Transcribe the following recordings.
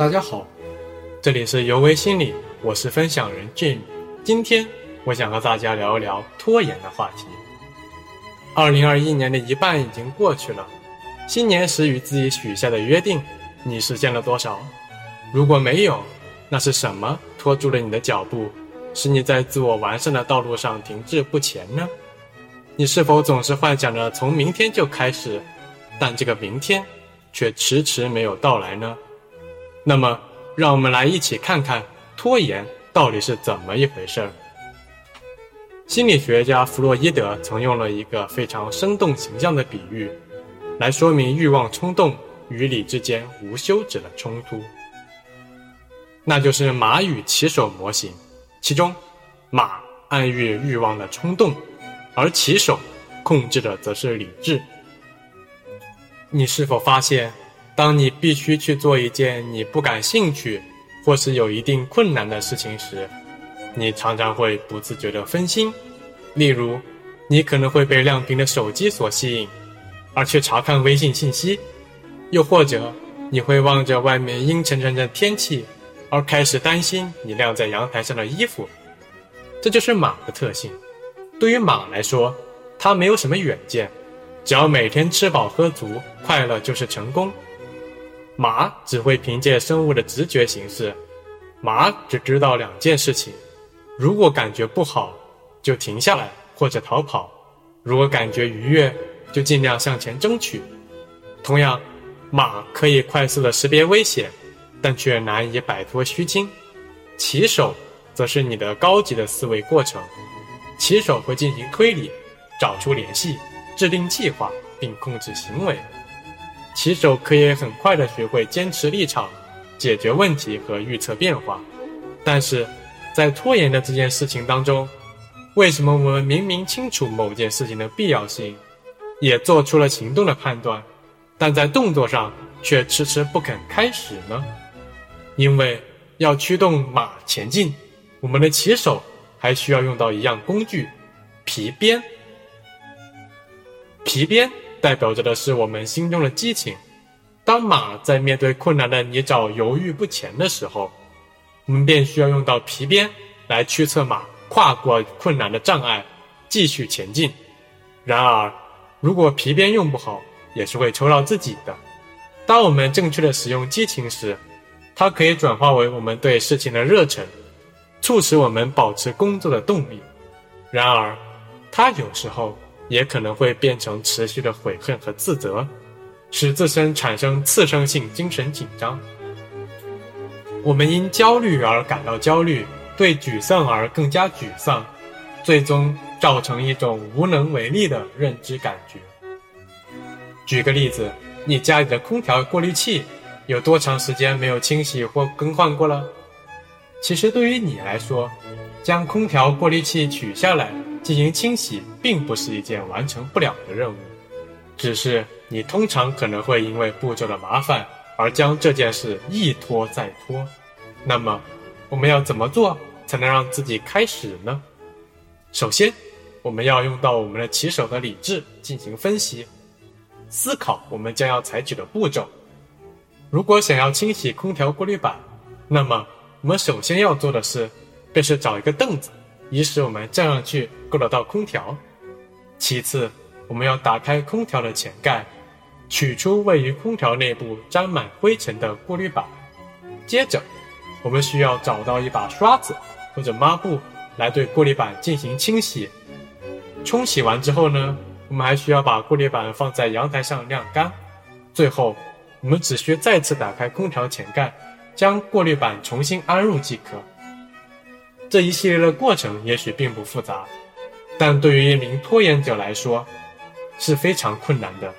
大家好，这里是尤为心理，我是分享人 Jim。今天我想和大家聊一聊拖延的话题。二零二一年的一半已经过去了，新年时与自己许下的约定，你实现了多少？如果没有，那是什么拖住了你的脚步，使你在自我完善的道路上停滞不前呢？你是否总是幻想着从明天就开始，但这个明天却迟迟没有到来呢？那么，让我们来一起看看拖延到底是怎么一回事儿。心理学家弗洛伊德曾用了一个非常生动形象的比喻，来说明欲望冲动与理之间无休止的冲突。那就是马与骑手模型，其中，马暗喻欲望的冲动，而骑手控制的则是理智。你是否发现，当你必须去做一件你不感兴趣，或是有一定困难的事情时，你常常会不自觉地分心，例如，你可能会被亮屏的手机所吸引，而去查看微信信息；又或者，你会望着外面阴沉沉的天气，而开始担心你晾在阳台上的衣服。这就是马的特性。对于马来说，它没有什么远见，只要每天吃饱喝足，快乐就是成功。马只会凭借生物的直觉行事。马只知道两件事情：如果感觉不好，就停下来或者逃跑；如果感觉愉悦，就尽量向前争取。同样，马可以快速的识别危险，但却难以摆脱虚惊。骑手则是你的高级的思维过程，骑手会进行推理，找出联系，制定计划，并控制行为。骑手可以很快的学会坚持立场。解决问题和预测变化，但是，在拖延的这件事情当中，为什么我们明明清楚某件事情的必要性，也做出了行动的判断，但在动作上却迟迟不肯开始呢？因为要驱动马前进，我们的骑手还需要用到一样工具——皮鞭。皮鞭代表着的是我们心中的激情。当马在面对困难的泥沼犹豫不前的时候，我们便需要用到皮鞭来驱策马跨过困难的障碍，继续前进。然而，如果皮鞭用不好，也是会抽到自己的。当我们正确的使用激情时，它可以转化为我们对事情的热忱，促使我们保持工作的动力。然而，它有时候也可能会变成持续的悔恨和自责。使自身产生次生性精神紧张，我们因焦虑而感到焦虑，对沮丧而更加沮丧，最终造成一种无能为力的认知感觉。举个例子，你家里的空调过滤器有多长时间没有清洗或更换过了？其实对于你来说，将空调过滤器取下来进行清洗，并不是一件完成不了的任务，只是。你通常可能会因为步骤的麻烦而将这件事一拖再拖，那么我们要怎么做才能让自己开始呢？首先，我们要用到我们的骑手的理智进行分析、思考我们将要采取的步骤。如果想要清洗空调过滤板，那么我们首先要做的事便是找一个凳子，以使我们站上去够得到空调。其次，我们要打开空调的前盖。取出位于空调内部沾满灰尘的过滤板，接着，我们需要找到一把刷子或者抹布来对过滤板进行清洗。冲洗完之后呢，我们还需要把过滤板放在阳台上晾干。最后，我们只需再次打开空调前盖，将过滤板重新安入即可。这一系列的过程也许并不复杂，但对于一名拖延者来说是非常困难的。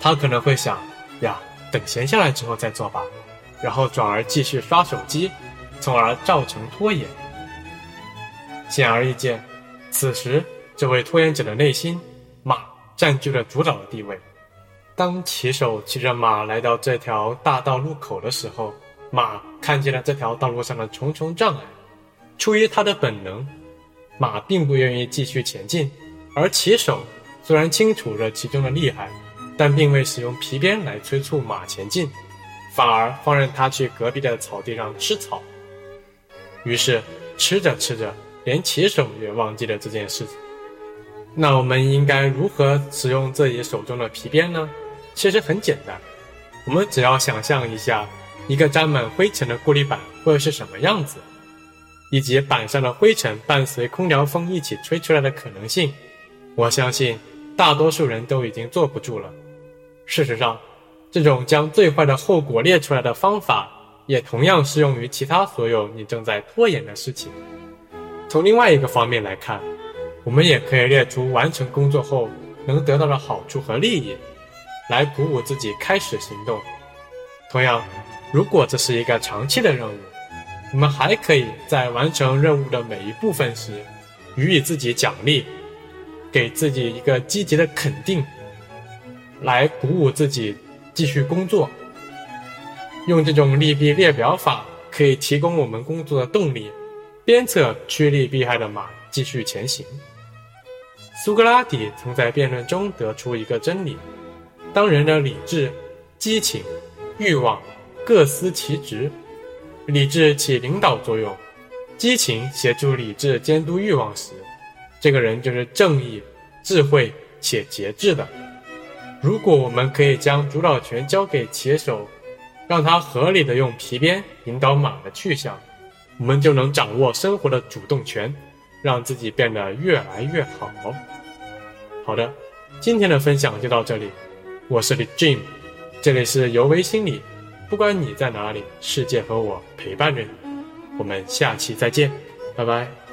他可能会想，呀，等闲下来之后再做吧，然后转而继续刷手机，从而造成拖延。显而易见，此时这位拖延者的内心，马占据了主导的地位。当骑手骑着马来到这条大道路口的时候，马看见了这条道路上的重重障碍。出于它的本能，马并不愿意继续前进，而骑手虽然清楚着其中的厉害。但并未使用皮鞭来催促马前进，反而放任它去隔壁的草地上吃草。于是吃着吃着，连骑手也忘记了这件事情。那我们应该如何使用自己手中的皮鞭呢？其实很简单，我们只要想象一下，一个沾满灰尘的玻璃板会是什么样子，以及板上的灰尘伴随空调风一起吹出来的可能性，我相信大多数人都已经坐不住了。事实上，这种将最坏的后果列出来的方法，也同样适用于其他所有你正在拖延的事情。从另外一个方面来看。我们也可以列出完成工作后能得到的好处和利益，来鼓舞自己开始行动。同样，如果这是一个长期的任务，我们还可以在完成任务的每一部分时，予以自己奖励，给自己一个积极的肯定，来鼓舞自己继续工作。用这种利弊列表法，可以提供我们工作的动力，鞭策趋利避害的马继续前行。苏格拉底曾在辩论中得出一个真理：当人的理智、激情、欲望各司其职，理智起领导作用，激情协助理智监督欲望时，这个人就是正义、智慧且节制的。如果我们可以将主导权交给骑手，让他合理的用皮鞭引导马的去向，我们就能掌握生活的主动权。让自己变得越来越好。好的，今天的分享就到这里。我是李 Jim，这里是尤为心理。不管你在哪里，世界和我陪伴着你。我们下期再见，拜拜。